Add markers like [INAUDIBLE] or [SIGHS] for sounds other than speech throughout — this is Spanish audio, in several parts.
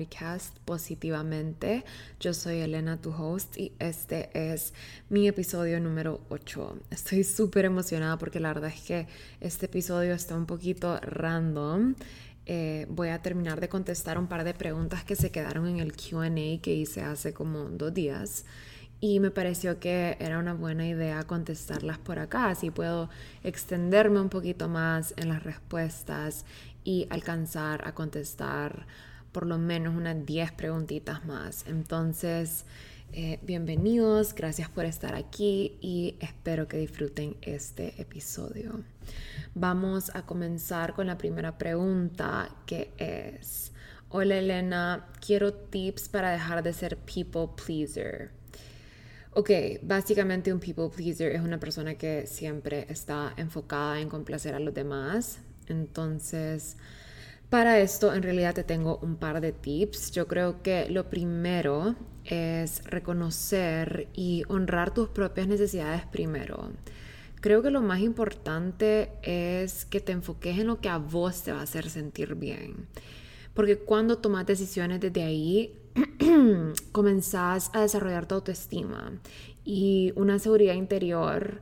podcast Positivamente. Yo soy Elena, tu host, y este es mi episodio número 8. Estoy súper emocionada porque la verdad es que este episodio está un poquito random. Eh, voy a terminar de contestar un par de preguntas que se quedaron en el QA que hice hace como dos días y me pareció que era una buena idea contestarlas por acá, así puedo extenderme un poquito más en las respuestas y alcanzar a contestar por lo menos unas 10 preguntitas más. Entonces, eh, bienvenidos, gracias por estar aquí y espero que disfruten este episodio. Vamos a comenzar con la primera pregunta que es, hola Elena, quiero tips para dejar de ser people pleaser. Ok, básicamente un people pleaser es una persona que siempre está enfocada en complacer a los demás, entonces, para esto en realidad te tengo un par de tips. Yo creo que lo primero es reconocer y honrar tus propias necesidades primero. Creo que lo más importante es que te enfoques en lo que a vos te va a hacer sentir bien. Porque cuando tomas decisiones desde ahí, [CLEARS THROAT] comenzás a desarrollar tu autoestima y una seguridad interior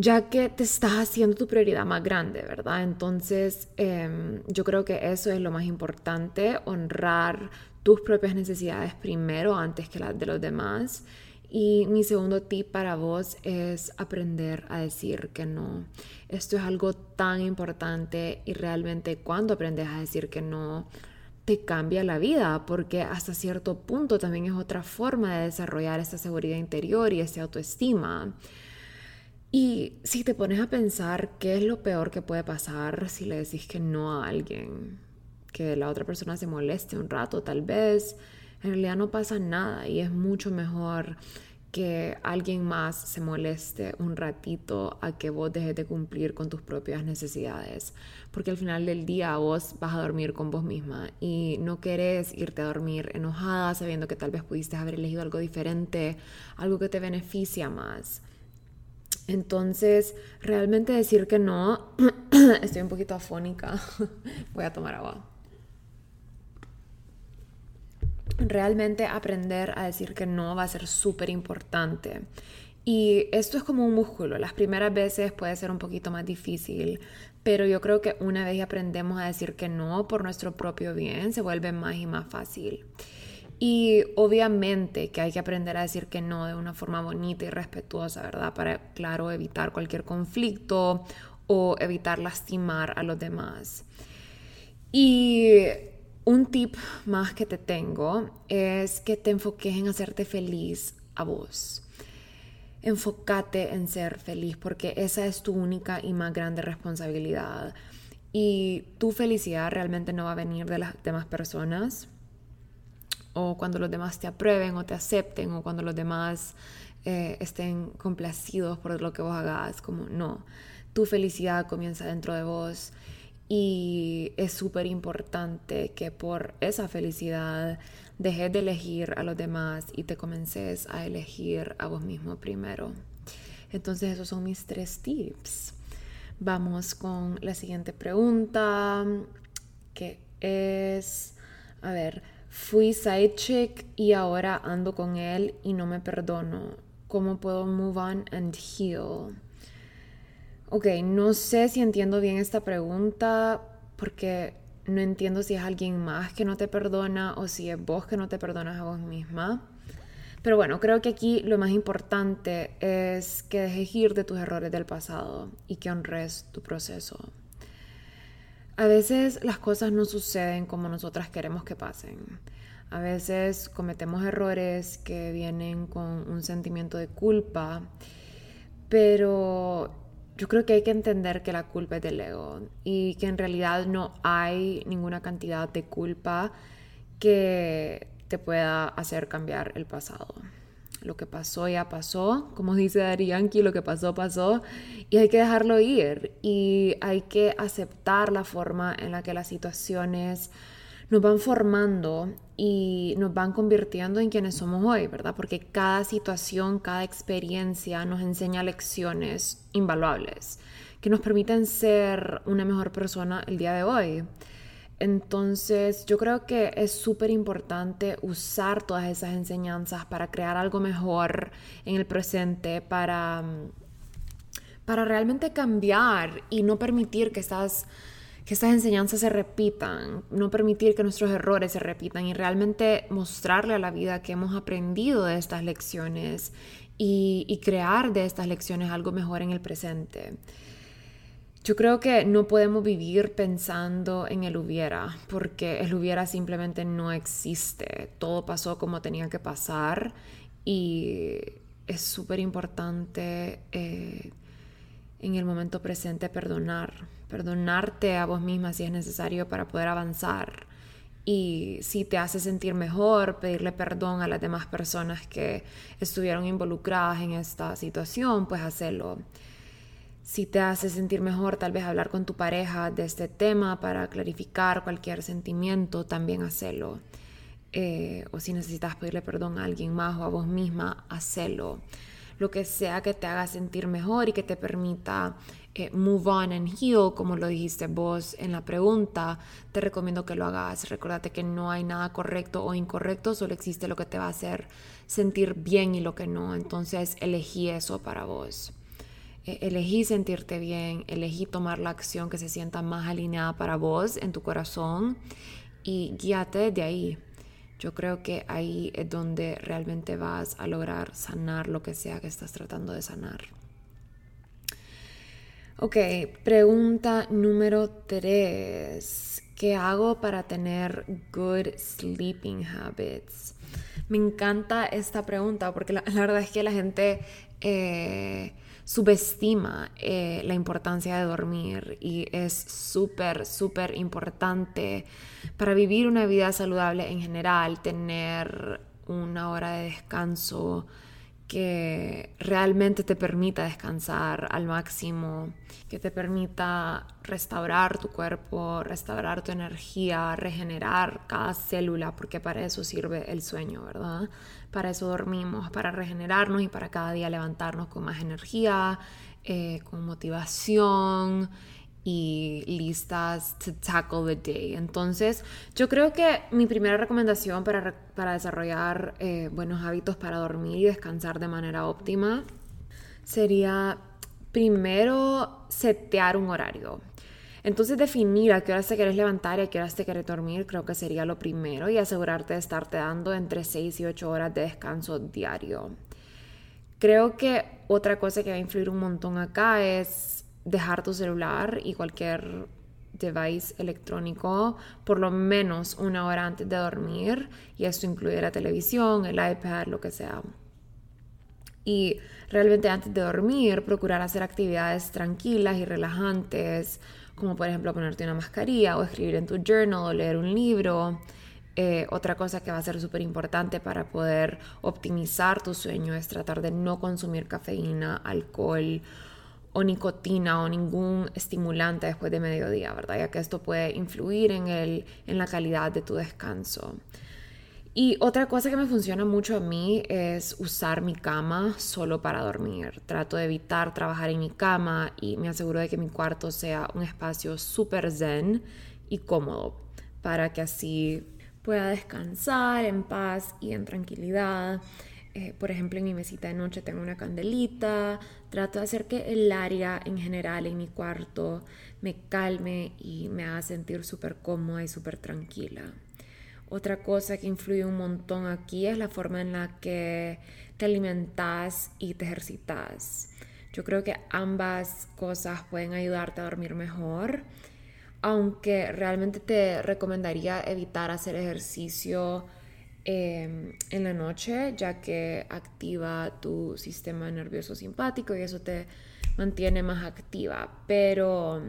ya que te estás haciendo tu prioridad más grande, ¿verdad? Entonces, em, yo creo que eso es lo más importante, honrar tus propias necesidades primero antes que las de los demás. Y mi segundo tip para vos es aprender a decir que no. Esto es algo tan importante y realmente cuando aprendes a decir que no, te cambia la vida, porque hasta cierto punto también es otra forma de desarrollar esta seguridad interior y esa autoestima. Y si te pones a pensar qué es lo peor que puede pasar si le decís que no a alguien, que la otra persona se moleste un rato, tal vez en realidad no pasa nada y es mucho mejor que alguien más se moleste un ratito a que vos dejes de cumplir con tus propias necesidades. Porque al final del día vos vas a dormir con vos misma y no querés irte a dormir enojada sabiendo que tal vez pudiste haber elegido algo diferente, algo que te beneficia más. Entonces, realmente decir que no, [CLEARS THROAT] estoy un poquito afónica, [LAUGHS] voy a tomar agua. Realmente aprender a decir que no va a ser súper importante. Y esto es como un músculo. Las primeras veces puede ser un poquito más difícil, pero yo creo que una vez aprendemos a decir que no por nuestro propio bien, se vuelve más y más fácil. Y obviamente que hay que aprender a decir que no de una forma bonita y respetuosa, ¿verdad? Para, claro, evitar cualquier conflicto o evitar lastimar a los demás. Y un tip más que te tengo es que te enfoques en hacerte feliz a vos. Enfócate en ser feliz porque esa es tu única y más grande responsabilidad. Y tu felicidad realmente no va a venir de las demás personas o cuando los demás te aprueben o te acepten o cuando los demás eh, estén complacidos por lo que vos hagas, como no, tu felicidad comienza dentro de vos y es súper importante que por esa felicidad dejes de elegir a los demás y te comences a elegir a vos mismo primero. Entonces esos son mis tres tips. Vamos con la siguiente pregunta, que es, a ver, Fui side chick y ahora ando con él y no me perdono. ¿Cómo puedo move on and heal? Ok, no sé si entiendo bien esta pregunta porque no entiendo si es alguien más que no te perdona o si es vos que no te perdonas a vos misma. Pero bueno, creo que aquí lo más importante es que dejes ir de tus errores del pasado y que honres tu proceso. A veces las cosas no suceden como nosotras queremos que pasen. A veces cometemos errores que vienen con un sentimiento de culpa, pero yo creo que hay que entender que la culpa es del ego y que en realidad no hay ninguna cantidad de culpa que te pueda hacer cambiar el pasado. Lo que pasó ya pasó, como dice Dari lo que pasó pasó y hay que dejarlo ir y hay que aceptar la forma en la que las situaciones nos van formando y nos van convirtiendo en quienes somos hoy, ¿verdad? Porque cada situación, cada experiencia nos enseña lecciones invaluables que nos permiten ser una mejor persona el día de hoy. Entonces yo creo que es súper importante usar todas esas enseñanzas para crear algo mejor en el presente, para, para realmente cambiar y no permitir que estas, que estas enseñanzas se repitan, no permitir que nuestros errores se repitan y realmente mostrarle a la vida que hemos aprendido de estas lecciones y, y crear de estas lecciones algo mejor en el presente. Yo creo que no podemos vivir pensando en el hubiera, porque el hubiera simplemente no existe. Todo pasó como tenía que pasar y es súper importante eh, en el momento presente perdonar, perdonarte a vos misma si es necesario para poder avanzar. Y si te hace sentir mejor, pedirle perdón a las demás personas que estuvieron involucradas en esta situación, pues hacerlo si te hace sentir mejor, tal vez hablar con tu pareja de este tema para clarificar cualquier sentimiento, también hacerlo. Eh, o si necesitas pedirle perdón a alguien más o a vos misma, hacerlo. Lo que sea que te haga sentir mejor y que te permita eh, move on and heal, como lo dijiste vos en la pregunta, te recomiendo que lo hagas. Recuérdate que no hay nada correcto o incorrecto, solo existe lo que te va a hacer sentir bien y lo que no. Entonces elegí eso para vos. Eh, elegí sentirte bien, elegí tomar la acción que se sienta más alineada para vos en tu corazón y guíate de ahí. Yo creo que ahí es donde realmente vas a lograr sanar lo que sea que estás tratando de sanar. Ok, pregunta número 3. ¿Qué hago para tener good sleeping habits? Me encanta esta pregunta porque la, verdad es que la gente eh, subestima eh, la importancia de dormir y es súper, súper importante para vivir una vida saludable en general, tener una hora de descanso que realmente te permita descansar al máximo, que te permita restaurar tu cuerpo, restaurar tu energía, regenerar cada célula, porque para eso sirve el sueño, ¿verdad? Para eso dormimos, para regenerarnos y para cada día levantarnos con más energía, eh, con motivación y listas to tackle the day. Entonces, yo creo que mi primera recomendación para, para desarrollar eh, buenos hábitos para dormir y descansar de manera óptima sería primero setear un horario. Entonces definir a qué horas te quieres levantar y a qué horas te quieres dormir creo que sería lo primero y asegurarte de estarte dando entre 6 y 8 horas de descanso diario. Creo que otra cosa que va a influir un montón acá es dejar tu celular y cualquier device electrónico por lo menos una hora antes de dormir y esto incluye la televisión, el iPad, lo que sea. Y realmente antes de dormir procurar hacer actividades tranquilas y relajantes como por ejemplo ponerte una mascarilla o escribir en tu journal o leer un libro. Eh, otra cosa que va a ser súper importante para poder optimizar tu sueño es tratar de no consumir cafeína, alcohol o nicotina o ningún estimulante después de mediodía, ¿verdad? Ya que esto puede influir en, el, en la calidad de tu descanso. Y otra cosa que me funciona mucho a mí es usar mi cama solo para dormir. Trato de evitar trabajar en mi cama y me aseguro de que mi cuarto sea un espacio súper zen y cómodo para que así pueda descansar en paz y en tranquilidad. Eh, por ejemplo, en mi mesita de noche tengo una candelita. Trato de hacer que el área en general en mi cuarto me calme y me haga sentir súper cómoda y súper tranquila. Otra cosa que influye un montón aquí es la forma en la que te alimentas y te ejercitas. Yo creo que ambas cosas pueden ayudarte a dormir mejor, aunque realmente te recomendaría evitar hacer ejercicio em, en la noche, ya que activa tu sistema nervioso simpático y eso te mantiene más activa. Pero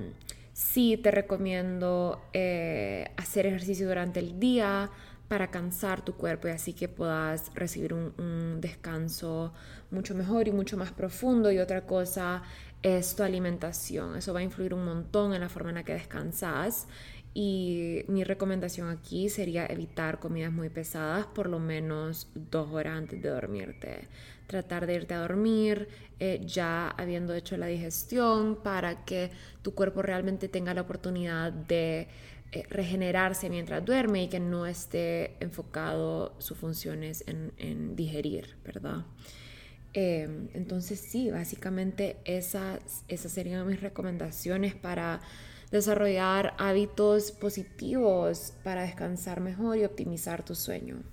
sí te recomiendo eh, hacer ejercicio durante el día para cansar tu cuerpo y así que puedas recibir un, descanso mucho mejor y mucho más profundo. Y otra cosa es tu alimentación. Eso va a influir un montón en la forma en la que descansas. Y mi recomendación aquí sería evitar comidas muy pesadas por lo menos dos horas antes de dormirte tratar de irte a dormir eh, ya habiendo hecho la digestión para que tu cuerpo realmente tenga la oportunidad de eh, regenerarse mientras duerme y que no esté enfocado sus funciones en, digerir, ¿verdad? Em, entonces sí, básicamente esas, esas serían mis recomendaciones para desarrollar hábitos positivos para descansar mejor y optimizar tu sueño.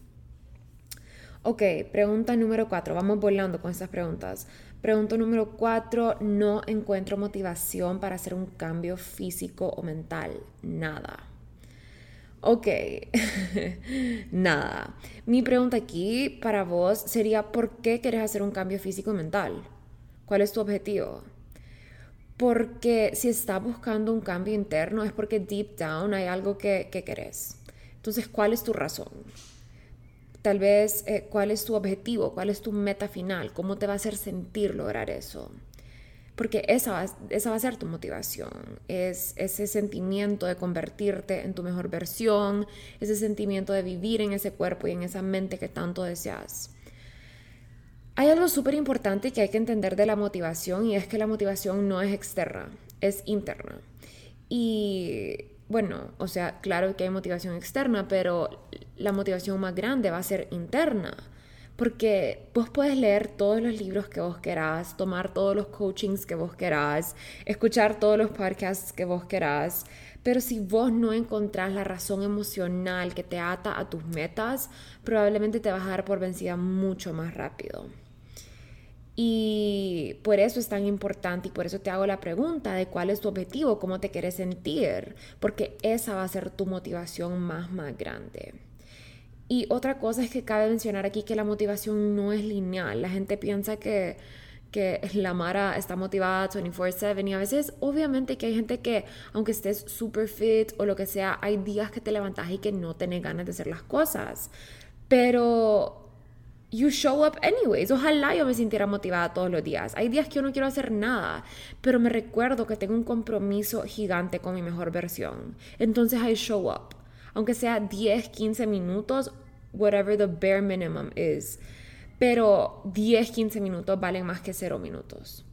Ok, pregunta número cuatro. Vamos volando con estas preguntas. Pregunta número cuatro. No encuentro motivación para hacer un cambio físico o mental. Nada. Ok, [LAUGHS] nada. Mi pregunta aquí para vos sería, ¿por qué querés hacer un cambio físico y mental? ¿Cuál es tu objetivo? Porque si estás buscando un cambio interno es porque deep down hay algo que, que querés. Entonces, ¿cuál es tu razón? Tal vez, eh, ¿cuál es tu objetivo? ¿Cuál es tu meta final? ¿Cómo te va a hacer sentir lograr eso? Porque esa va, esa va a ser tu motivación. Es ese sentimiento de convertirte en tu mejor versión, ese sentimiento de vivir en ese cuerpo y en esa mente que tanto deseas. Hay algo súper importante que hay que entender de la motivación y es que la motivación no es externa, es interna. Y bueno, o sea, claro que hay motivación externa, pero la motivación más grande va a ser interna. Porque vos puedes leer todos los libros que vos querás, tomar todos los coachings que vos querás, escuchar todos los podcasts que vos querás, pero si vos no encontrás la razón emocional que te ata a tus metas, probablemente te vas a dar por vencida mucho más rápido. Y por eso es tan importante y por eso te hago la pregunta de cuál es tu objetivo, cómo te quieres sentir, porque esa va a ser tu motivación más, más grande. Y otra cosa es que cabe mencionar aquí que la motivación no es lineal. La gente piensa que, que la Mara está motivada 24/7 y a veces obviamente que hay gente que aunque estés super fit o lo que sea, hay días que te levantas y que no tenés ganas de hacer las cosas. Pero you show up anyways. Ojalá yo me sintiera motivada todos los días. Hay días que yo no quiero hacer nada, pero me recuerdo que tengo un compromiso gigante con mi mejor versión. Entonces I show up. Aunque sea 10, 15 minutos, whatever the bare minimum is. Pero 10, 15 minutos valen más que 0 minutos.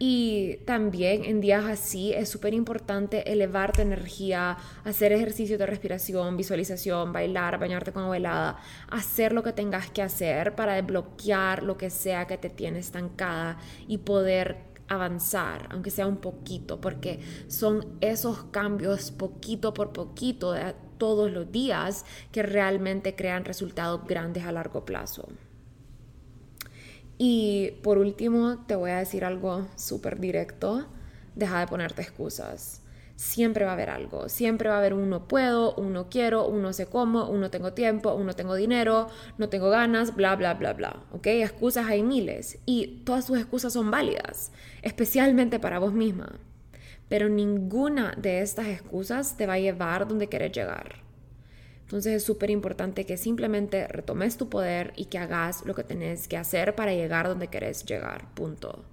Y también en días así es súper importante elevar tu energía, hacer ejercicio de respiración, visualización, bailar, bañarte con agua hacer lo que tengas que hacer para desbloquear lo que sea que te tiene estancada y poder avanzar, aunque sea un poquito, porque son esos cambios poquito por poquito de todos los días que realmente crean resultados grandes a largo plazo. Y por último, te voy a decir algo súper directo. Deja de ponerte excusas. Siempre va a haber algo. Siempre va a haber un no puedo, un no quiero, un no sé cómo, un no tengo tiempo, un no tengo dinero, no tengo ganas, bla, bla, bla, bla. ¿Ok? Excusas hay miles. Y todas tus excusas son válidas, especialmente para vos misma. Pero ninguna de estas excusas te va a llevar donde quieres llegar. Entonces es súper importante que simplemente retomes tu poder y que hagas lo que tenés que hacer para llegar donde querés llegar. Punto.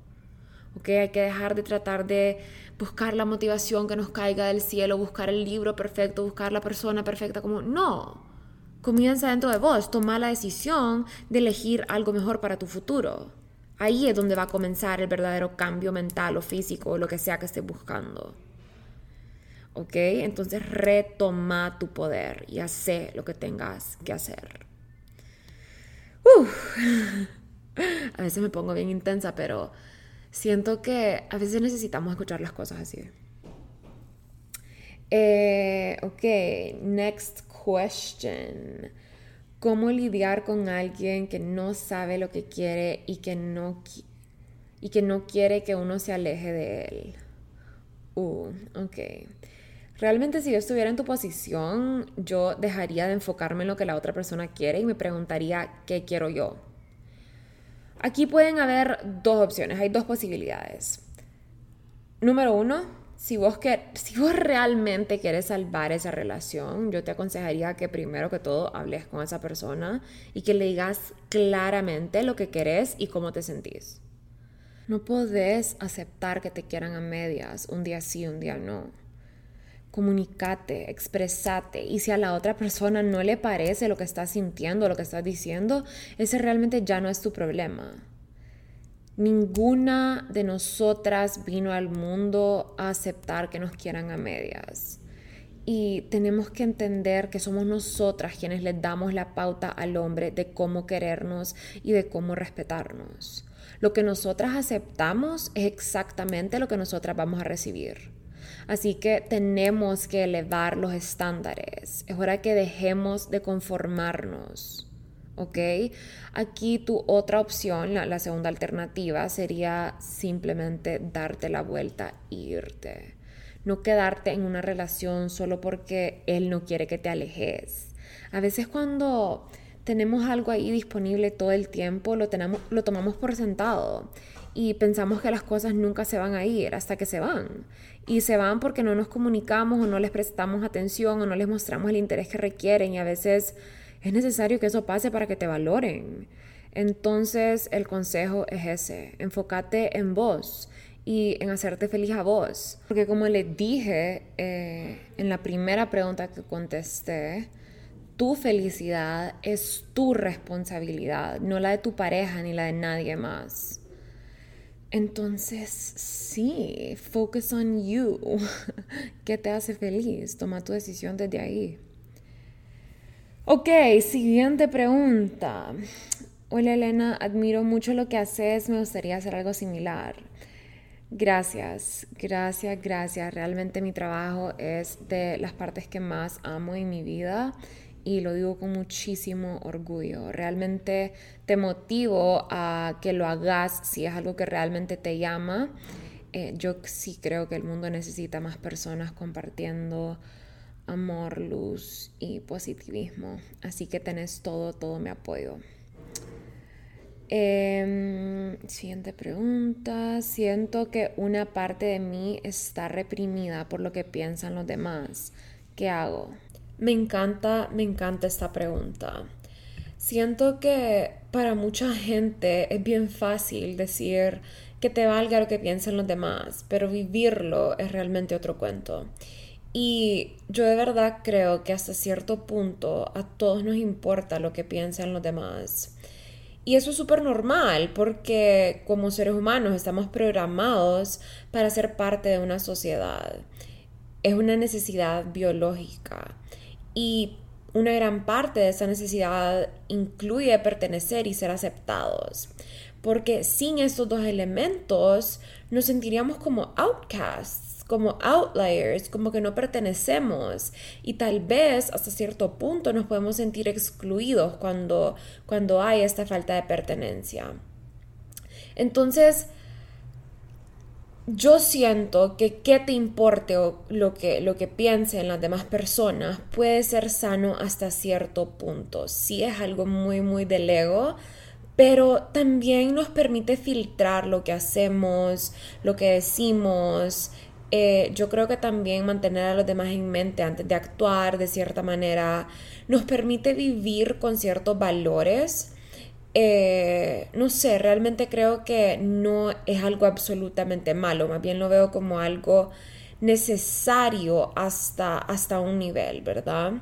¿Ok? Hay que dejar de tratar de buscar la motivación que nos caiga del cielo, buscar el libro perfecto, buscar la persona perfecta. Como, no. Comienza dentro de vos. Toma la decisión de elegir algo mejor para tu futuro. Ahí es donde va a comenzar el verdadero cambio mental o físico o lo que sea que estés buscando. ¿Ok? Entonces retoma tu poder y hace lo que tengas que hacer. [LAUGHS] A veces me pongo bien intensa, pero siento que a veces necesitamos escuchar las cosas así. Eh, ok, next question. ¿Cómo lidiar con alguien que no sabe lo que quiere y que no, y que no quiere que uno se aleje de él? Uh, ok. Realmente si yo estuviera en tu posición, yo dejaría de enfocarme en lo que la otra persona quiere y me preguntaría qué quiero yo. Aquí pueden haber dos opciones, hay dos posibilidades. Número uno, si vos, si vos realmente quieres salvar esa relación, yo te aconsejaría que primero que todo hables con esa persona y que le digas claramente lo que querés y cómo te sentís. No podés aceptar que te quieran a medias, un día sí, un día no comunicate, expresate. Y si a la otra persona no le parece lo que estás sintiendo, lo que estás diciendo, ese realmente ya no es tu problema. Ninguna de nosotras vino al mundo a aceptar que nos quieran a medias. y tenemos que entender que somos nosotras quienes le damos la pauta al hombre de cómo querernos y de cómo respetarnos. Lo que nosotras aceptamos es exactamente lo que nosotras vamos a recibir. Así que tenemos que elevar los estándares. Es hora que dejemos de conformarnos. ¿Ok? Aquí tu otra opción, la, segunda alternativa, sería simplemente darte la vuelta irte. No quedarte en una relación solo porque él no quiere que te alejes. A veces cuando tenemos algo ahí disponible todo el tiempo, lo, tenemos, lo tomamos por sentado y pensamos que las cosas nunca se van a ir hasta que se van. Y se van porque no nos comunicamos o no les prestamos atención o no les mostramos el interés que requieren y a veces es necesario que eso pase para que te valoren. Entonces el consejo es ese, enfócate en vos y en hacerte feliz a vos. Porque como les dije eh, en la primera pregunta que contesté, tu felicidad es tu responsabilidad, no la de tu pareja ni la de nadie más. Entonces, sí, focus on you. [LAUGHS] ¿Qué te hace feliz? Toma tu decisión desde ahí. Ok, siguiente pregunta. Hola Elena, admiro mucho lo que haces, me gustaría hacer algo similar. Gracias, gracias, gracias. Realmente mi trabajo es de las partes que más amo en mi vida y lo digo con muchísimo orgullo. Realmente te motivo a que lo hagas si es algo que realmente te llama. Eh, yo sí creo que el mundo necesita más personas compartiendo amor, luz y positivismo. Así que tenés todo, todo mi apoyo. Em, siguiente pregunta. Siento que una parte de mí está reprimida por lo que piensan los demás. ¿Qué hago? Me encanta, me encanta esta pregunta. Siento que para mucha gente es bien fácil decir que te valga lo que piensen los demás, pero vivirlo es realmente otro cuento. Y yo de verdad creo que hasta cierto punto a todos nos importa lo que piensan los demás. Y eso es súper normal porque como seres humanos estamos programados para ser parte de una sociedad. Es una necesidad biológica. Y una gran parte de esa necesidad incluye pertenecer y ser aceptados. Porque sin estos dos elementos nos sentiríamos como outcasts, como outliers, como que no pertenecemos. Y tal vez hasta cierto punto nos podemos sentir excluidos cuando, cuando hay esta falta de pertenencia. Entonces, yo siento que qué te importe o lo que, lo que piensen las demás personas puede ser sano hasta cierto punto. Sí es algo muy, muy del ego, pero también nos permite filtrar lo que hacemos, lo que decimos. Eh, yo creo que también mantener a los demás en mente antes de actuar de cierta manera nos permite vivir con ciertos valores eh, no sé, realmente creo que no es algo absolutamente malo, más bien lo veo como algo necesario hasta, hasta un nivel, ¿verdad?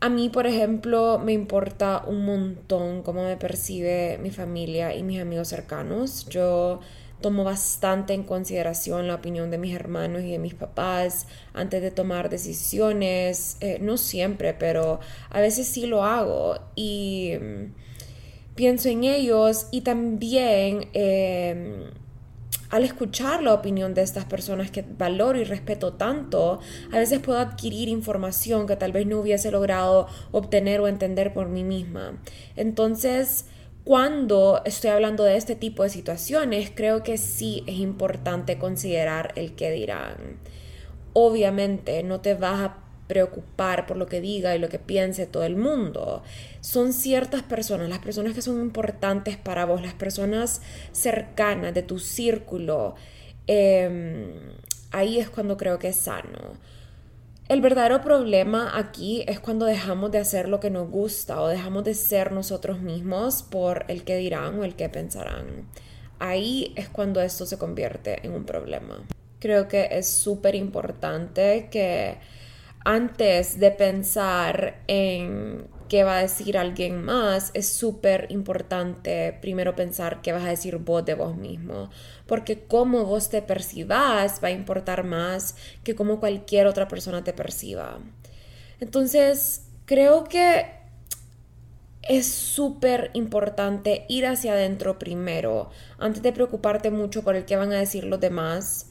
A mí, por ejemplo, me importa un montón cómo me percibe mi familia y mis amigos cercanos. Yo tomo bastante en consideración la opinión de mis hermanos y de mis papás antes de tomar decisiones. Eh, no siempre, pero a veces sí lo hago. Y pienso en ellos y también em, al escuchar la opinión de estas personas que valoro y respeto tanto, a veces puedo adquirir información que tal vez no hubiese logrado obtener o entender por mí misma. Entonces, cuando estoy hablando de este tipo de situaciones, creo que sí es importante considerar el que dirán. Obviamente no te vas a preocupar por lo que diga y lo que piense todo el mundo. Son ciertas personas, las personas que son importantes para vos, las personas cercanas de tu círculo. Em, ahí es cuando creo que es sano. El verdadero problema aquí es cuando dejamos de hacer lo que nos gusta o dejamos de ser nosotros mismos por el que dirán o el que pensarán. Ahí es cuando esto se convierte en un problema. Creo que es súper importante que antes de pensar en qué va a decir alguien más, es súper importante primero pensar qué vas a decir vos de vos mismo, porque cómo vos te percibas va a importar más que cómo cualquier otra persona te perciba. Entonces, creo que es súper importante ir hacia adentro primero, antes de preocuparte mucho por el que van a decir los demás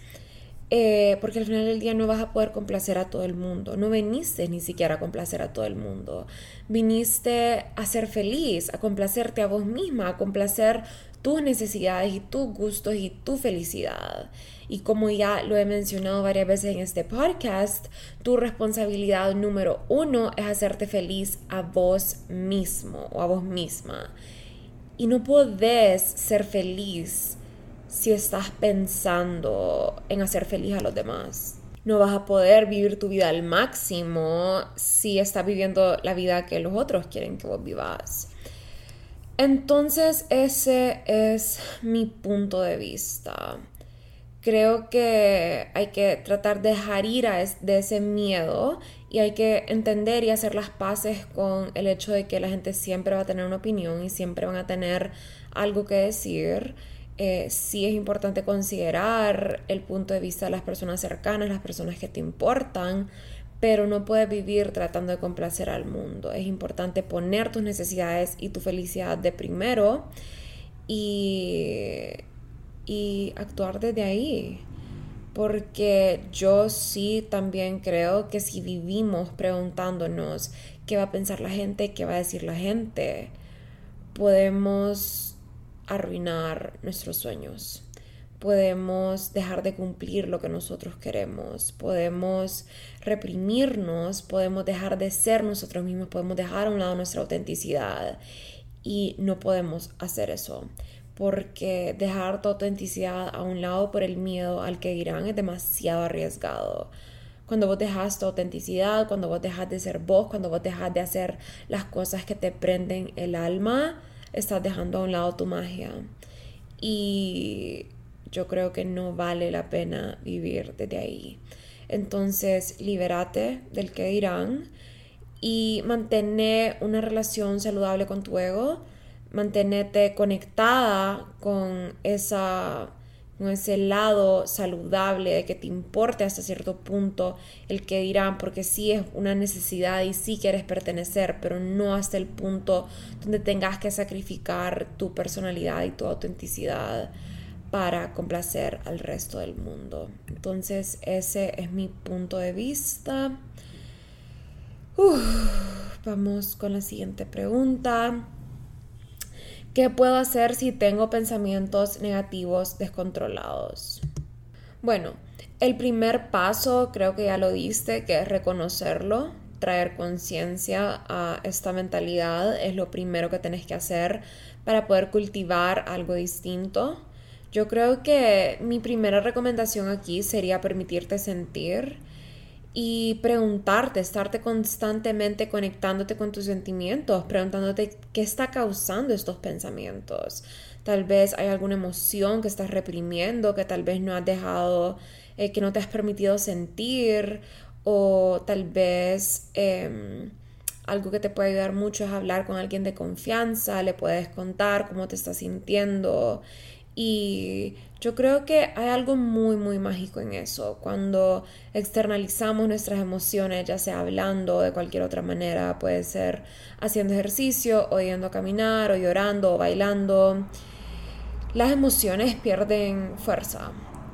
eh, porque al final del día no vas a poder complacer a todo el mundo. No viniste ni siquiera a complacer a todo el mundo. Viniste a ser feliz, a complacerte a vos misma, a complacer tus necesidades y tus gustos y tu felicidad. Y como ya lo he mencionado varias veces en este podcast, tu responsabilidad número uno es hacerte feliz a vos mismo o a vos misma. Y no podés ser feliz si estás pensando en hacer feliz a los demás. No vas a poder vivir tu vida al máximo si estás viviendo la vida que los otros quieren que vos vivas. Entonces ese es mi punto de vista. Creo que hay que tratar de dejar ir de ese miedo y hay que entender y hacer las paces con el hecho de que la gente siempre va a tener una opinión y siempre van a tener algo que decir eh, sí es importante considerar el punto de vista de las personas cercanas, las personas que te importan, pero no puedes vivir tratando de complacer al mundo. Es importante poner tus necesidades y tu felicidad de primero y, y actuar desde ahí. Porque yo sí también creo que si vivimos preguntándonos qué va a pensar la gente, qué va a decir la gente, podemos arruinar nuestros sueños. Podemos dejar de cumplir lo que nosotros queremos. Podemos reprimirnos. Podemos dejar de ser nosotros mismos. Podemos dejar a un lado nuestra autenticidad. Y no podemos hacer eso. Porque dejar tu autenticidad a un lado por el miedo al que dirán es demasiado arriesgado cuando vos dejas tu autenticidad, cuando vos dejas de ser vos, cuando vos dejas de hacer las cosas que te prenden el alma, estás dejando a un lado tu magia. Y yo creo que no vale la pena vivir desde ahí. Entonces, libérate del que dirán y mantener una relación saludable con tu ego, mantenerte conectada con esa con ese lado saludable de que te importe hasta cierto punto el que dirán, porque sí es una necesidad y sí quieres pertenecer, pero no hasta el punto donde tengas que sacrificar tu personalidad y tu autenticidad para complacer al resto del mundo. Entonces ese es mi punto de vista. vamos con la siguiente pregunta. ¿Qué puedo hacer si tengo pensamientos negativos descontrolados? Bueno, el primer paso creo que ya lo diste, que es reconocerlo, traer conciencia a esta mentalidad, es lo primero que tenés que hacer para poder cultivar algo distinto. Yo creo que mi primera recomendación aquí sería permitirte sentir y preguntarte, estarte constantemente conectándote con tus sentimientos, preguntándote qué está causando estos pensamientos. Tal vez hay alguna emoción que estás reprimiendo, que tal vez no has dejado, eh, que no te has permitido sentir, o tal vez em, algo que te puede ayudar mucho es hablar con alguien de confianza, le puedes contar cómo te estás sintiendo y yo creo que hay algo muy, muy mágico en eso. Cuando externalizamos nuestras emociones, ya sea hablando de cualquier otra manera, puede ser haciendo ejercicio, o yendo a caminar, o llorando, o bailando, las emociones pierden fuerza.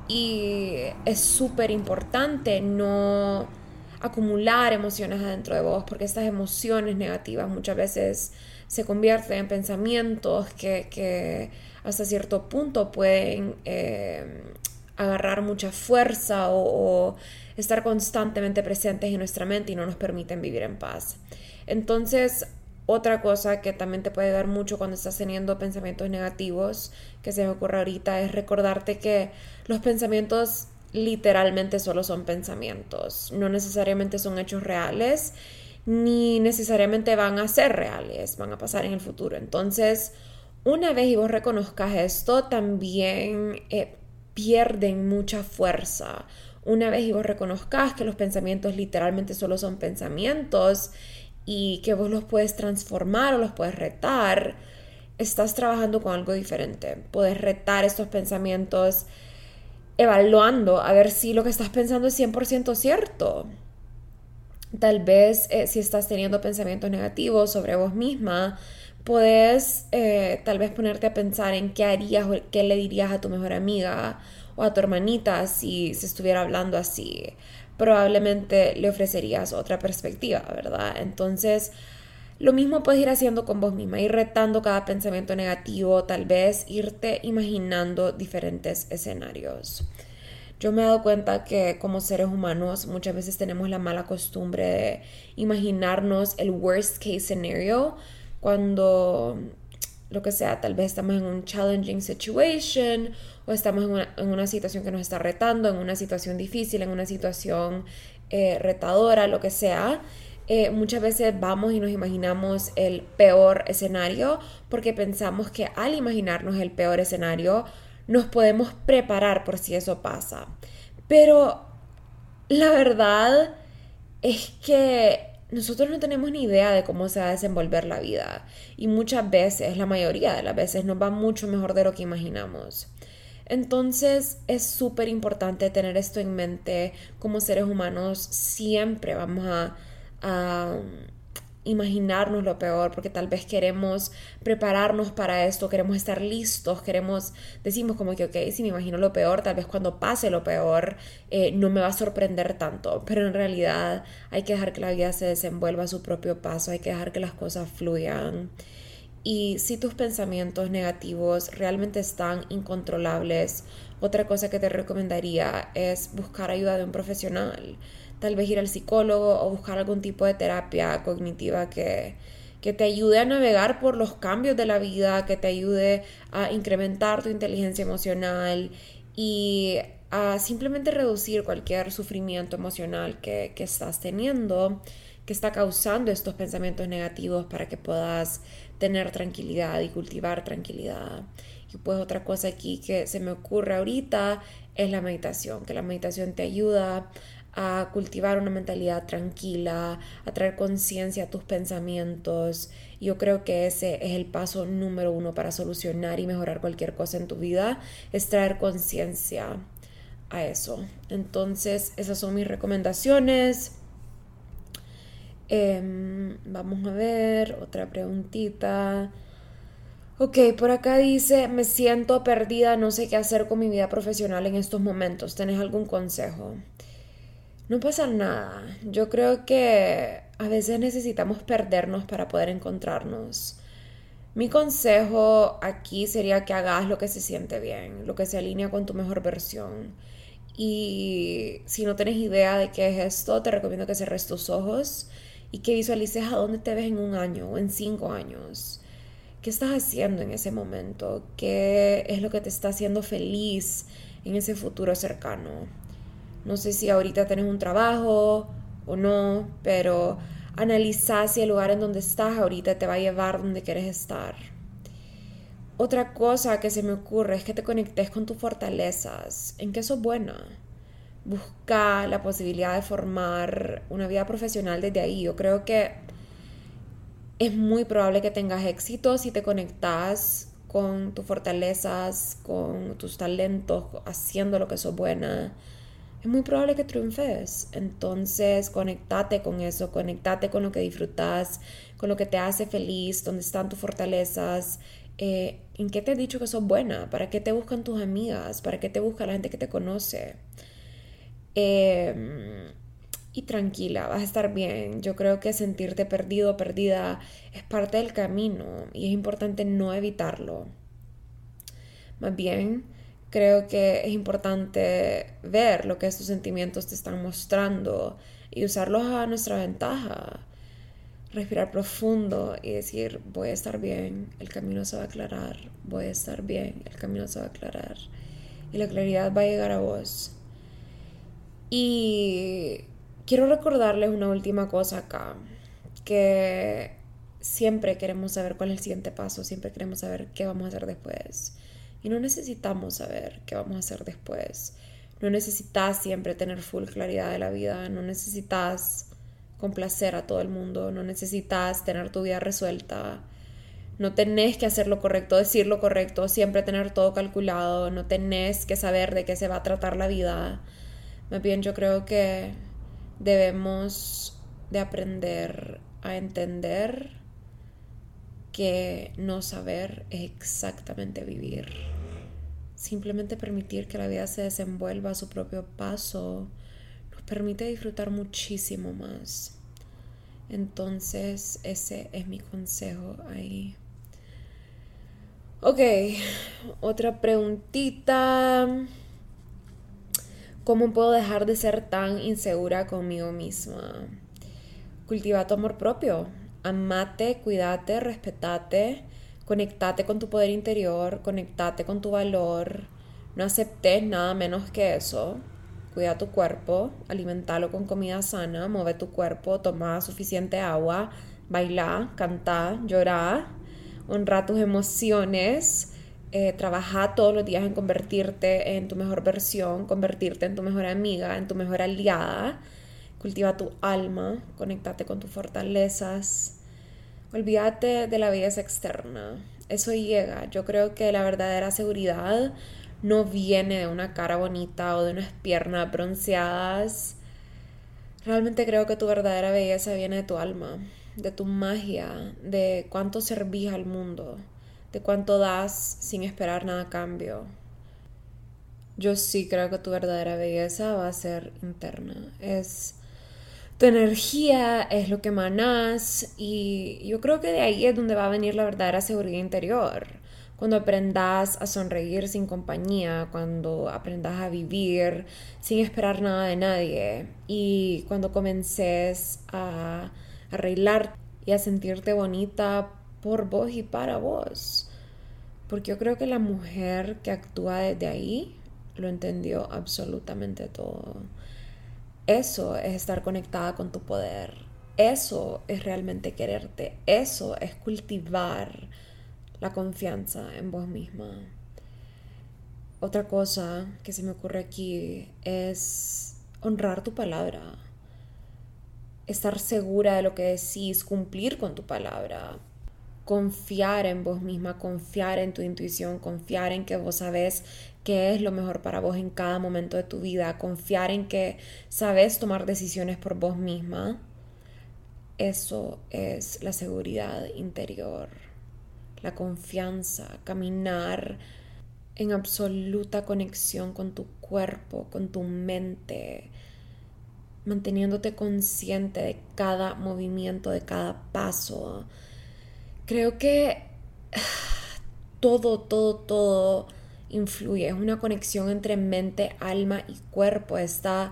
Y es súper importante no acumular emociones adentro de vos, porque estas emociones negativas muchas veces se convierten en pensamientos que, que hasta cierto punto pueden eh, agarrar mucha fuerza o, estar constantemente presentes en nuestra mente y no nos permiten vivir en paz. Entonces, otra cosa que también te puede dar mucho cuando estás teniendo pensamientos negativos, que se me ocurre ahorita, es recordarte que los pensamientos literalmente solo son pensamientos, no necesariamente son hechos reales, ni necesariamente van a ser reales, van a pasar en el futuro. Entonces, una vez y vos reconozcas esto, también eh, pierden mucha fuerza. Una vez y vos reconozcas que los pensamientos literalmente solo son pensamientos y que vos los puedes transformar o los puedes retar, estás trabajando con algo diferente. Puedes retar estos pensamientos evaluando a ver si lo que estás pensando es 100% cierto. Tal vez eh, si estás teniendo pensamientos negativos sobre vos misma, puedes eh, tal vez ponerte a pensar en qué harías o qué le dirías a tu mejor amiga o a tu hermanita si se estuviera hablando así. Probablemente le ofrecerías otra perspectiva, ¿verdad? Entonces, lo mismo puedes ir haciendo con vos misma, ir retando cada pensamiento negativo, tal vez irte imaginando diferentes escenarios. Yo me he dado cuenta que como seres humanos muchas veces tenemos la mala costumbre de imaginarnos el worst case scenario cuando lo que sea, tal vez estamos en un challenging situation o estamos en una, situación que nos está retando, en una situación difícil, en una situación eh, retadora, lo que sea. Eh, muchas veces vamos y nos imaginamos el peor escenario porque pensamos que al imaginarnos el peor escenario nos podemos preparar por si eso pasa. Pero la verdad es que nosotros no tenemos ni idea de cómo se va a desenvolver la vida y muchas veces, la mayoría de las veces, nos va mucho mejor de lo que imaginamos. Entonces es súper importante tener esto en mente como seres humanos. Siempre vamos a a imaginarnos lo peor, porque tal vez queremos prepararnos para esto, queremos estar listos, queremos, decimos como que, ok, si me imagino lo peor, tal vez cuando pase lo peor eh, no me va a sorprender tanto, pero en realidad hay que dejar que la vida se desenvuelva a su propio paso, hay que dejar que las cosas fluyan. Y si tus pensamientos negativos realmente están incontrolables, otra cosa que te recomendaría es buscar ayuda de un profesional tal vez ir al psicólogo o buscar algún tipo de terapia cognitiva que, que te ayude a navegar por los cambios de la vida, que te ayude a incrementar tu inteligencia emocional y a simplemente reducir cualquier sufrimiento emocional que, que estás teniendo, que está causando estos pensamientos negativos para que puedas tener tranquilidad y cultivar tranquilidad. Y pues otra cosa aquí que se me ocurre ahorita es la meditación, que la meditación te ayuda a cultivar una mentalidad tranquila, a traer conciencia a tus pensamientos. Yo creo que ese es el paso número uno para solucionar y mejorar cualquier cosa en tu vida, es traer conciencia a eso. Entonces, esas son mis recomendaciones. Em, vamos a ver, otra preguntita. Ok, por acá dice, me siento perdida, no sé qué hacer con mi vida profesional en estos momentos. ¿Tenés algún consejo? No pasa nada. Yo creo que a veces necesitamos perdernos para poder encontrarnos. Mi consejo aquí sería que hagas lo que se siente bien, lo que se alinea con tu mejor versión. Y si no tienes idea de qué es esto, te recomiendo que cerres tus ojos y que visualices a dónde te ves en un año o en cinco años. ¿Qué estás haciendo en ese momento? ¿Qué es lo que te está haciendo feliz en ese futuro cercano? No sé si ahorita tenés un trabajo o no, pero analiza si el lugar en donde estás ahorita te va a llevar donde quieres estar. Otra cosa que se me ocurre es que te conectes con tus fortalezas, en qué sos buena. Busca la posibilidad de formar una vida profesional desde ahí. Yo creo que es muy probable que tengas éxito si te conectas con tus fortalezas, con tus talentos, haciendo lo que sos buena es muy probable que triunfes. Entonces, conectate con eso, conectate con lo que disfrutas, con lo que te hace feliz, dónde están tus fortalezas, eh, en qué te he dicho que sos buena, para qué te buscan tus amigas, para qué te busca la gente que te conoce. Em, y tranquila, vas a estar bien. Yo creo que sentirte perdido o perdida es parte del camino y es importante no evitarlo. Más bien, creo que es importante ver lo que estos sentimientos te están mostrando y usarlos a nuestra ventaja. Respirar profundo y decir, voy a estar bien, el camino se va a aclarar, voy a estar bien, el camino se va a aclarar. Y la claridad va a llegar a vos. Y quiero recordarles una última cosa acá, que siempre queremos saber cuál es el siguiente paso, siempre queremos saber qué vamos a hacer después. Y no necesitamos saber qué vamos a hacer después. No necesitas siempre tener full claridad de la vida. No necesitas complacer a todo el mundo, no necesitas tener tu vida resuelta, no tenés que hacer lo correcto, decir lo correcto, siempre tener todo calculado, no tenés que saber de qué se va a tratar la vida. Más bien yo creo que debemos de aprender a entender que no saber es exactamente vivir. Simplemente permitir que la vida se desenvuelva a su propio paso nos permite disfrutar muchísimo más. Entonces ese es mi consejo ahí. Ok, otra preguntita. ¿Cómo puedo dejar de ser tan insegura conmigo misma? Cultiva tu amor propio. Amate, cuídate, respetate, conectate con tu poder interior, conectate con tu valor. No aceptes nada menos que eso. Cuida tu cuerpo, alimentalo con comida sana, mueve tu cuerpo, toma suficiente agua, baila, canta, llora honra tus emociones, eh, trabaja todos los días en convertirte en tu mejor versión, convertirte en tu mejor amiga, en tu mejor aliada. Cultiva tu alma, conéctate con tus fortalezas. Olvídate de la belleza externa. Eso llega. Yo creo que la verdadera seguridad no viene de una cara bonita o de unas piernas bronceadas. Realmente creo que tu verdadera belleza viene de tu alma de tu magia, de cuánto servís al mundo, de cuánto das sin esperar nada a cambio. Yo sí creo que tu verdadera belleza va a ser interna. Es tu energía, es lo que manas y yo creo que de ahí es donde va a venir la verdadera seguridad interior. Cuando aprendas a sonreír sin compañía, cuando aprendas a vivir sin esperar nada de nadie y cuando comences a arreglar y a sentirte bonita por vos y para vos. Porque yo creo que la mujer que actúa desde ahí lo entendió absolutamente todo. Eso es estar conectada con tu poder. Eso es realmente quererte. Eso es cultivar la confianza en vos misma. Otra cosa que se me ocurre aquí es honrar tu palabra estar segura de lo que decís, cumplir con tu palabra, confiar en vos misma, confiar en tu intuición, confiar en que vos sabes qué es lo mejor para vos en cada momento de tu vida, confiar en que sabes tomar decisiones por vos misma. Eso es la seguridad interior, la confianza, caminar en absoluta conexión con tu cuerpo, con tu mente, manteniéndote consciente de cada movimiento, de cada paso. Creo que [SIGHS] todo, todo, todo influye. Es una conexión entre mente, alma y cuerpo. Esta,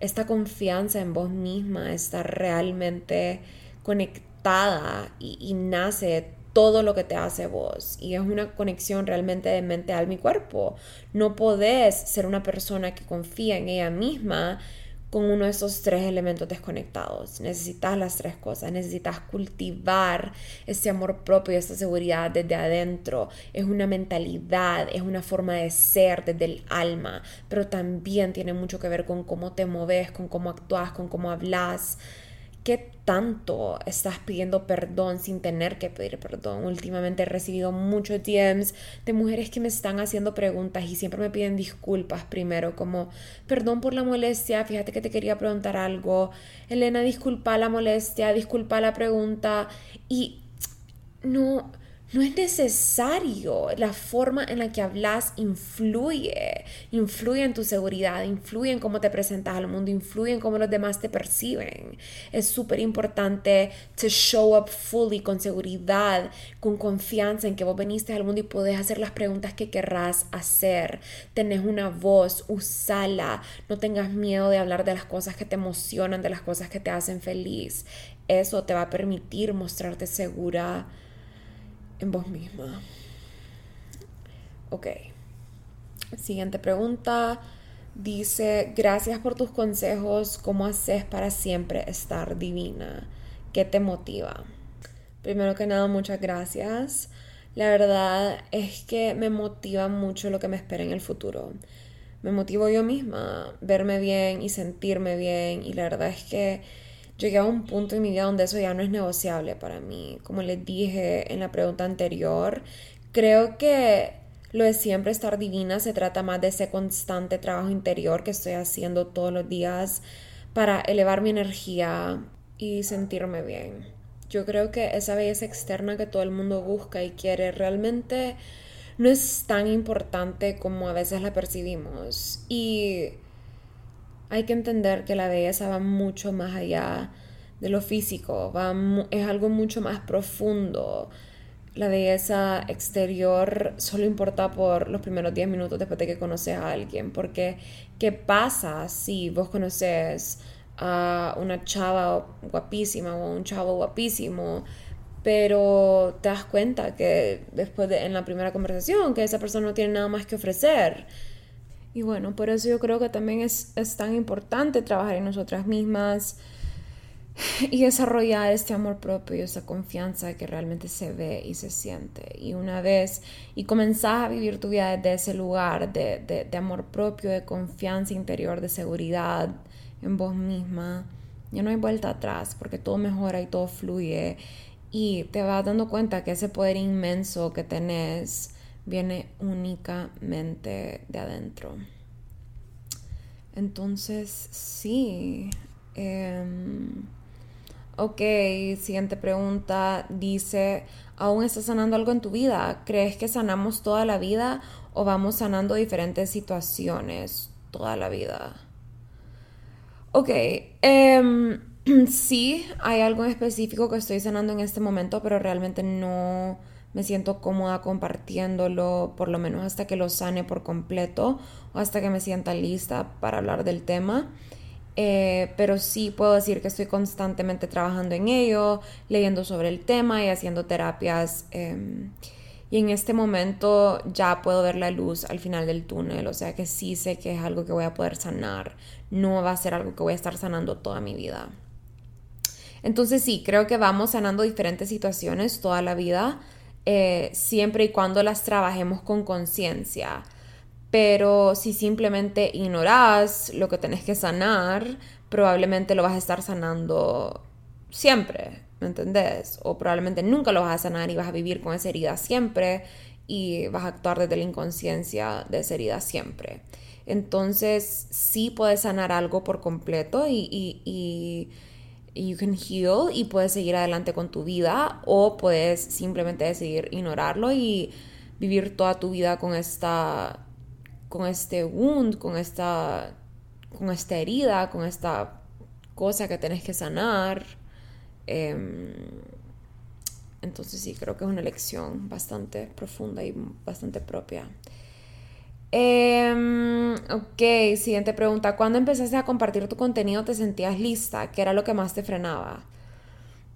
esta confianza en vos misma está realmente conectada y, y nace todo lo que te hace vos. Y es una conexión realmente de mente, alma y cuerpo. No podés ser una persona que confía en ella misma con uno de esos tres elementos desconectados. Necesitas las tres cosas, necesitas cultivar ese amor propio esa seguridad desde adentro. Es una mentalidad, es una forma de ser desde el alma, pero también tiene mucho que ver con cómo te moves, con cómo actúas, con cómo hablas. ¿Qué tanto estás pidiendo perdón sin tener que pedir perdón? Últimamente he recibido muchos DMs de mujeres que me están haciendo preguntas y siempre me piden disculpas primero, como perdón por la molestia, fíjate que te quería preguntar algo, Elena, disculpa la molestia, disculpa la pregunta y no no es necesario. La forma en la que hablas influye. Influye en tu seguridad, influye en cómo te presentas al mundo, influye en cómo los demás te perciben. Es súper importante to show up fully, con seguridad, con confianza en que vos veniste al mundo y podés hacer las preguntas que querrás hacer. Tenés una voz, usala. No tengas miedo de hablar de las cosas que te emocionan, de las cosas que te hacen feliz. Eso te va a permitir mostrarte segura en vos misma. Ok. Siguiente pregunta. Dice, gracias por tus consejos. ¿Cómo haces para siempre estar divina? ¿Qué te motiva? Primero que nada, muchas gracias. La verdad es que me motiva mucho lo que me espera en el futuro. Me motivo yo misma, verme bien y sentirme bien. Y la verdad es que llegué a un punto en mi vida donde eso ya no es negociable para mí. Como les dije en la pregunta anterior, creo que lo de siempre estar divina se trata más de ese constante trabajo interior que estoy haciendo todos los días para elevar mi energía y sentirme bien. Yo creo que esa belleza externa que todo el mundo busca y quiere realmente no es tan importante como a veces la percibimos. Y hay que entender que la belleza va mucho más allá de lo físico, va, es algo mucho más profundo. La belleza exterior solo importa por los primeros 10 minutos después de que conoces a alguien, porque ¿qué pasa si vos conoces a una chava guapísima o un chavo guapísimo? pero te das cuenta que después de en la primera conversación que esa persona no tiene nada más que ofrecer y bueno, por eso yo creo que también es, tan importante trabajar en nosotras mismas y desarrollar este amor propio y esa confianza que realmente se ve y se siente. Y una vez, y comenzás a vivir tu vida desde ese lugar de, de amor propio, de confianza interior, de seguridad en vos misma, ya no hay vuelta atrás porque todo mejora y todo fluye. Y te vas dando cuenta que ese poder inmenso que tenés viene únicamente de adentro. Entonces, sí. Em, ok, siguiente pregunta. Dice, ¿aún estás sanando algo en tu vida? ¿Crees que sanamos toda la vida o vamos sanando diferentes situaciones toda la vida? Ok, em, [CLEARS THROAT] sí, hay algo en específico que estoy sanando en este momento, pero realmente no me siento cómoda compartiéndolo, por lo menos hasta que lo sane por completo o hasta que me sienta lista para hablar del tema. Eh, pero sí puedo decir que estoy constantemente trabajando en ello, leyendo sobre el tema y haciendo terapias. Em, y en este momento ya puedo ver la luz al final del túnel, o sea que sí sé que es algo que voy a poder sanar, no va a ser algo que voy a estar sanando toda mi vida. Entonces sí, creo que vamos sanando diferentes situaciones toda la vida eh, siempre y cuando las trabajemos con conciencia. Pero si simplemente ignoras lo que tenés que sanar, probablemente lo vas a estar sanando siempre, ¿me entendés? O probablemente nunca lo vas a sanar y vas a vivir con esa herida siempre y vas a actuar desde la inconsciencia de esa herida siempre. Entonces, sí puedes sanar algo por completo y you can heal y puedes seguir adelante con tu vida o puedes simplemente decidir ignorarlo y vivir toda tu vida con esta con este wound, con esta con esta herida, con esta cosa que tenés que sanar. Em, entonces sí, creo que es una lección bastante profunda y bastante propia. Eh, ok, siguiente pregunta. ¿Cuándo empezaste a compartir tu contenido te sentías lista? ¿Qué era lo que más te frenaba?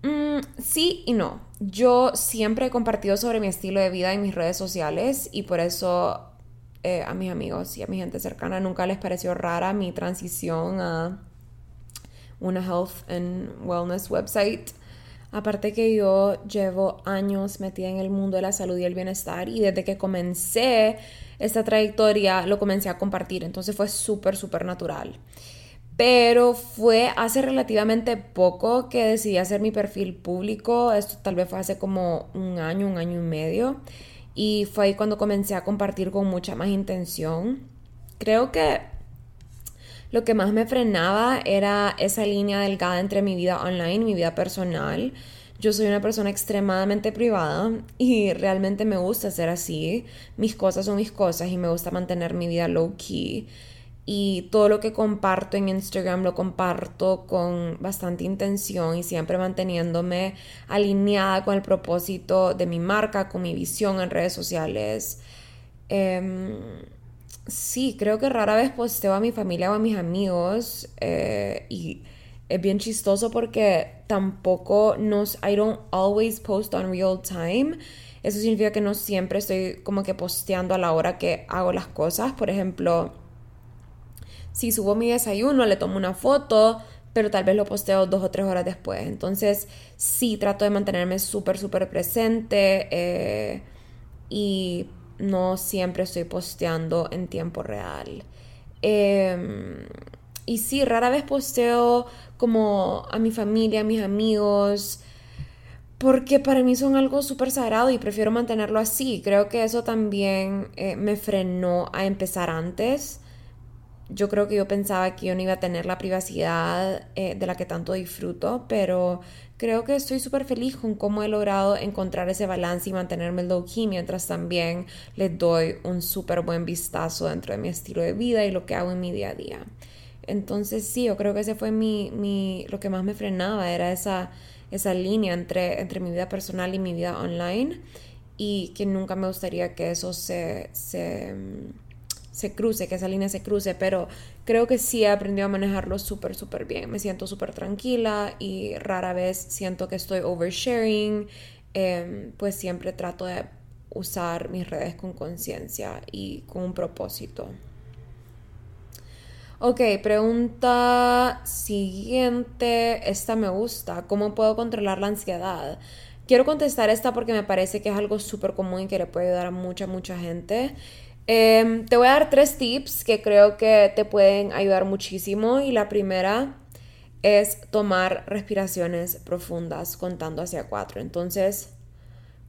Mm, sí y no. Yo siempre he compartido sobre mi estilo de vida en mis redes sociales y por eso eh, a mis amigos y a mi gente cercana nunca les pareció rara mi transición a una health and wellness website. Aparte que yo llevo años metida en el mundo de la salud y el bienestar y desde que comencé esta trayectoria lo comencé a compartir, entonces fue súper, súper natural. Pero fue hace relativamente poco que decidí hacer mi perfil público, esto tal vez fue hace como un año, un año y medio, y fue ahí cuando comencé a compartir con mucha más intención. Creo que lo que más me frenaba era esa línea delgada entre mi vida online y mi vida personal. Yo soy una persona extremadamente privada y realmente me gusta ser así. Mis cosas son mis cosas y me gusta mantener mi vida low key. Y todo lo que comparto en Instagram lo comparto con bastante intención y siempre manteniéndome alineada con el propósito de mi marca, con mi visión en redes sociales. Em, sí, creo que rara vez posteo a mi familia o a mis amigos eh, y es bien chistoso porque tampoco nos, I don't always post on real time. Eso significa que no siempre estoy como que posteando a la hora que hago las cosas. Por ejemplo, si subo mi desayuno, le tomo una foto, pero tal vez lo posteo dos o tres horas después. Entonces, sí trato de mantenerme súper, súper presente eh, y no siempre estoy posteando en tiempo real. Eh, y sí, rara vez posteo como a mi familia, a mis amigos, porque para mí son algo súper sagrado y prefiero mantenerlo así. Creo que eso también eh, me frenó a empezar antes. Yo creo que yo pensaba que yo no iba a tener la privacidad eh, de la que tanto disfruto, pero creo que estoy súper feliz con cómo he logrado encontrar ese balance y mantenerme low key mientras también les doy un súper buen vistazo dentro de mi estilo de vida y lo que hago en mi día a día. Entonces sí, yo creo que ese fue mi, mi lo que más me frenaba, era esa esa línea entre, entre mi vida personal y mi vida online y que nunca me gustaría que eso se, se, se cruce, que esa línea se cruce, pero creo que sí he aprendido a manejarlo súper, súper bien. Me siento súper tranquila y rara vez siento que estoy oversharing, em, pues siempre trato de usar mis redes con conciencia y con un propósito. Ok, pregunta siguiente. Esta me gusta. ¿Cómo puedo controlar la ansiedad? Quiero contestar esta porque me parece que es algo súper común y que le puede ayudar a mucha, mucha gente. Em, te voy a dar tres tips que creo que te pueden ayudar muchísimo. Y la primera es tomar respiraciones profundas contando hacia cuatro. Entonces,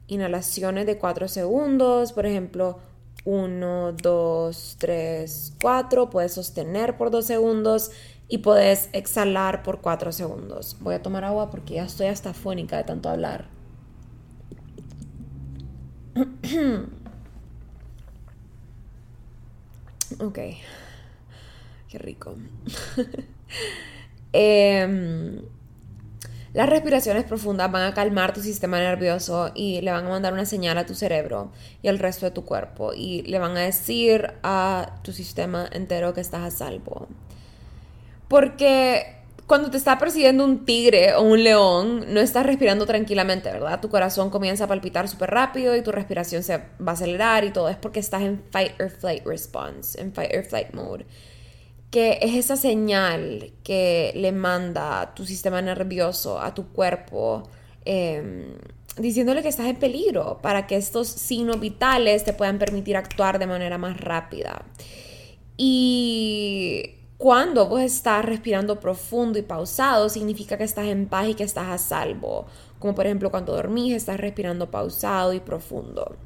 inhalaciones de cuatro segundos, por ejemplo 1, 2, 3, 4. Puedes sostener por 2 segundos y puedes exhalar por 4 segundos. Voy a tomar agua porque ya estoy hasta fónica de tanto hablar. [CLEARS THROAT] ok. Qué rico. [LAUGHS] eh, las respiraciones profundas van a calmar tu sistema nervioso y le van a mandar una señal a tu cerebro y al resto de tu cuerpo y le van a decir a tu sistema entero que estás a salvo. Porque cuando te está persiguiendo un tigre o un león, no estás respirando tranquilamente, ¿verdad? Tu corazón comienza a palpitar súper rápido y tu respiración se va a acelerar y todo es porque estás en fight or flight response, en fight or flight mode que es esa señal que le manda tu sistema nervioso a tu cuerpo em, diciéndole que estás en peligro para que estos signos vitales te puedan permitir actuar de manera más rápida. Y cuando vos estás respirando profundo y pausado, significa que estás en paz y que estás a salvo. Como por ejemplo cuando dormís, estás respirando pausado y profundo.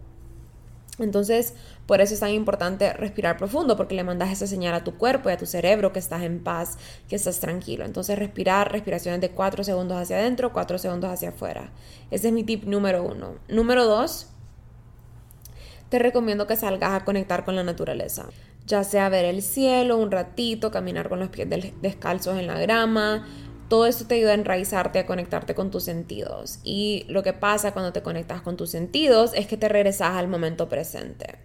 Entonces, por eso es tan importante respirar profundo, porque le mandas esa señal a tu cuerpo y a tu cerebro que estás en paz, que estás tranquilo. Entonces, respirar, respiraciones de 4 segundos hacia adentro, 4 segundos hacia afuera. Ese es mi tip número uno. Número dos, te recomiendo que salgas a conectar con la naturaleza. Ya sea ver el cielo un ratito, caminar con los pies descalzos en la grama, todo esto te ayuda a enraizarte, a conectarte con tus sentidos. Y lo que pasa cuando te conectas con tus sentidos es que te regresas al momento presente.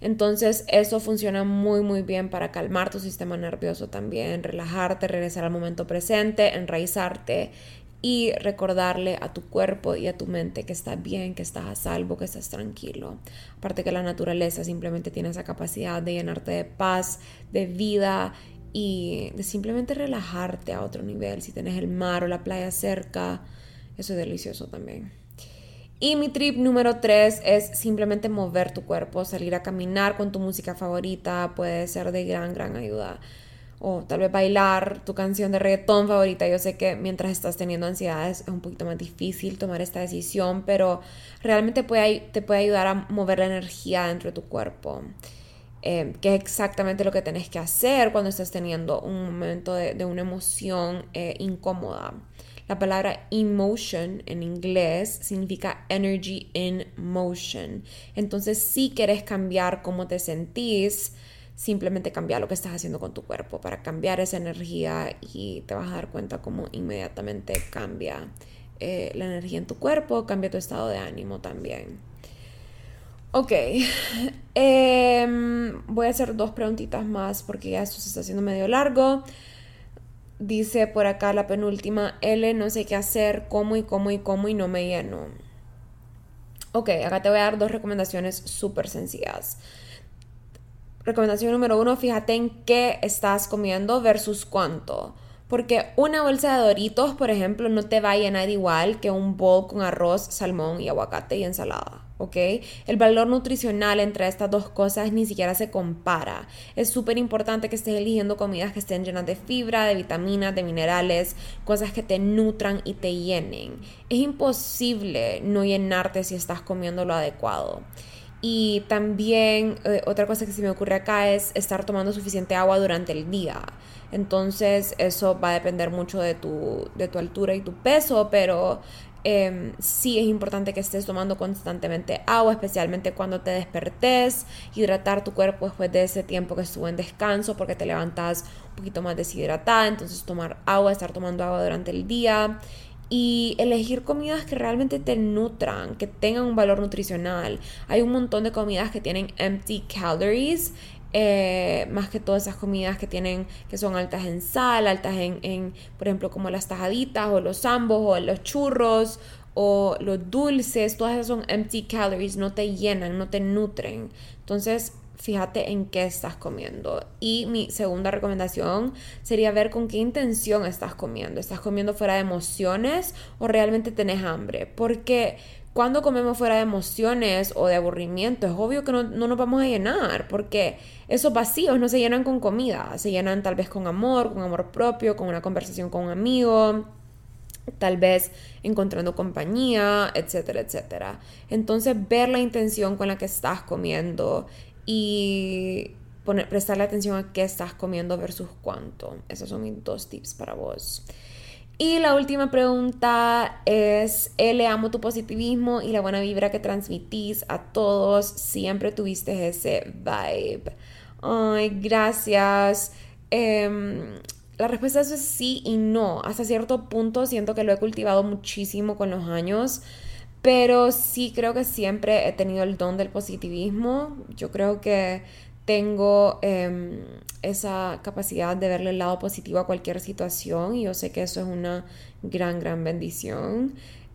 Entonces eso funciona muy muy bien para calmar tu sistema nervioso también, relajarte, regresar al momento presente, enraizarte y recordarle a tu cuerpo y a tu mente que estás bien, que estás a salvo, que estás tranquilo. Aparte que la naturaleza simplemente tiene esa capacidad de llenarte de paz, de vida y de simplemente relajarte a otro nivel. Si tienes el mar o la playa cerca, eso es delicioso también. Y mi trip número 3 es simplemente mover tu cuerpo, salir a caminar con tu música favorita, puede ser de gran, gran ayuda. O tal vez bailar tu canción de reggaetón favorita. Yo sé que mientras estás teniendo ansiedades es un poquito más difícil tomar esta decisión, pero realmente puede, te puede ayudar a mover la energía dentro de tu cuerpo. Eh, es exactamente lo que tenés que hacer cuando estás teniendo un momento de, una emoción eh, incómoda. La palabra emotion en inglés significa energy in motion. Entonces, si quieres cambiar cómo te sentís, simplemente cambia lo que estás haciendo con tu cuerpo para cambiar esa energía y te vas a dar cuenta cómo inmediatamente cambia eh, la energía en tu cuerpo, cambia tu estado de ánimo también. Ok, [LAUGHS] em, voy a hacer dos preguntitas más porque ya esto se está haciendo medio largo. Dice por acá la penúltima, L, no sé qué hacer, cómo y cómo y cómo y no me lleno. Ok, acá te voy a dar dos recomendaciones súper sencillas. Recomendación número uno, fíjate en qué estás comiendo versus cuánto. Porque una bolsa de Doritos, por ejemplo, no te va a llenar igual que un bowl con arroz, salmón y aguacate y ensalada. ¿ok? El valor nutricional entre estas dos cosas ni siquiera se compara. Es súper importante que estés eligiendo comidas que estén llenas de fibra, de vitaminas, de minerales, cosas que te nutran y te llenen. Es imposible no llenarte si estás comiendo lo adecuado. Y también eh, otra cosa que se me ocurre acá es estar tomando suficiente agua durante el día. Entonces eso va a depender mucho de tu, de tu altura y tu peso, pero eh, sí es importante que estés tomando constantemente agua, especialmente cuando te despertes, hidratar tu cuerpo después de ese tiempo que estuvo en descanso porque te levantas un poquito más deshidratada, entonces tomar agua, estar tomando agua durante el día y elegir comidas que realmente te nutran, que tengan un valor nutricional. Hay un montón de comidas que tienen empty calories eh, más que todas esas comidas que tienen, que son altas en sal, altas en, en, por ejemplo, como las tajaditas o los zambos o los churros o los dulces, todas esas son empty calories, no te llenan, no te nutren. Entonces, fíjate en qué estás comiendo. Y mi segunda recomendación sería ver con qué intención estás comiendo. ¿Estás comiendo fuera de emociones o realmente tenés hambre? Porque cuando comemos fuera de emociones o de aburrimiento, es obvio que no, nos vamos a llenar, porque esos vacíos no se llenan con comida, se llenan tal vez con amor, con amor propio, con una conversación con un amigo, tal vez encontrando compañía, etcétera, etcétera. Entonces, ver la intención con la que estás comiendo y prestarle atención a qué estás comiendo versus cuánto. Esos son mis dos tips para vos. Y la última pregunta es, le amo tu positivismo y la buena vibra que transmitís a todos. Siempre tuviste ese vibe. Ay, gracias. Em, la respuesta es sí y no. Hasta cierto punto siento que lo he cultivado muchísimo con los años. Pero sí creo que siempre he tenido el don del positivismo. Yo creo que tengo em, esa capacidad de verle el lado positivo a cualquier situación y yo sé que eso es una gran, gran bendición,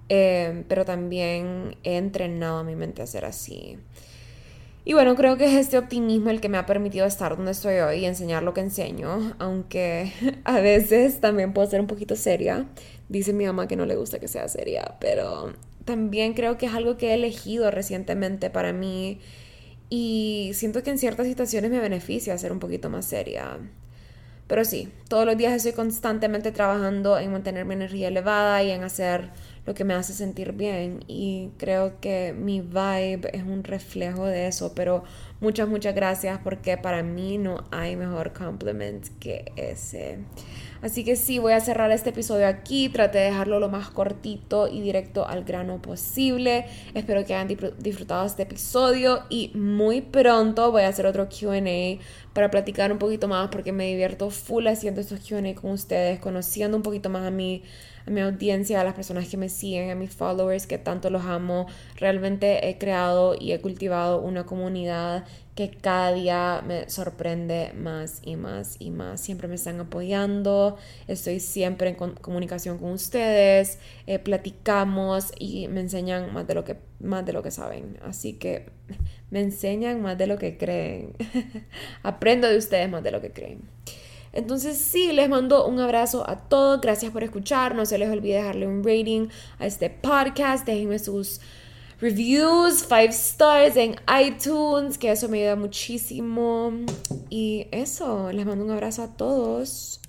em, pero también he entrenado a mi mente a ser así. Y bueno, creo que es este optimismo el que me ha permitido estar donde estoy hoy y enseñar lo que enseño, aunque [LAUGHS] a veces también puedo ser un poquito seria. Dice mi mamá que no le gusta que sea seria, pero también creo que es algo que he elegido recientemente para mí y siento que en ciertas situaciones me beneficia ser un poquito más seria. Pero sí, todos los días estoy constantemente trabajando en mantener mi energía elevada y en hacer lo que me hace sentir bien. Y creo que mi vibe es un reflejo de eso. Pero muchas, muchas gracias porque para mí no hay mejor compliment que ese. Así que sí, voy a cerrar este episodio aquí. Traté de dejarlo lo más cortito y directo al grano posible. Espero que hayan disfrutado este episodio y muy pronto voy a hacer otro QA para platicar un poquito más porque me divierto full haciendo estos QA con ustedes, conociendo un poquito más a mí a mi audiencia, a las personas que me siguen, a mis followers que tanto los amo. Realmente he creado y he cultivado una comunidad que cada día me sorprende más y más y más. Siempre me están apoyando, estoy siempre en comunicación con ustedes, eh, platicamos y me enseñan más de lo que más de lo que saben. Así que me enseñan más de lo que creen. [LAUGHS] Aprendo de ustedes más de lo que creen. Entonces sí, les mando un abrazo a todos. Gracias por escuchar. No se les olvide dejarle un rating a este podcast. Déjenme sus reviews, five stars en iTunes, que eso me ayuda muchísimo. Y eso, les mando un abrazo a todos.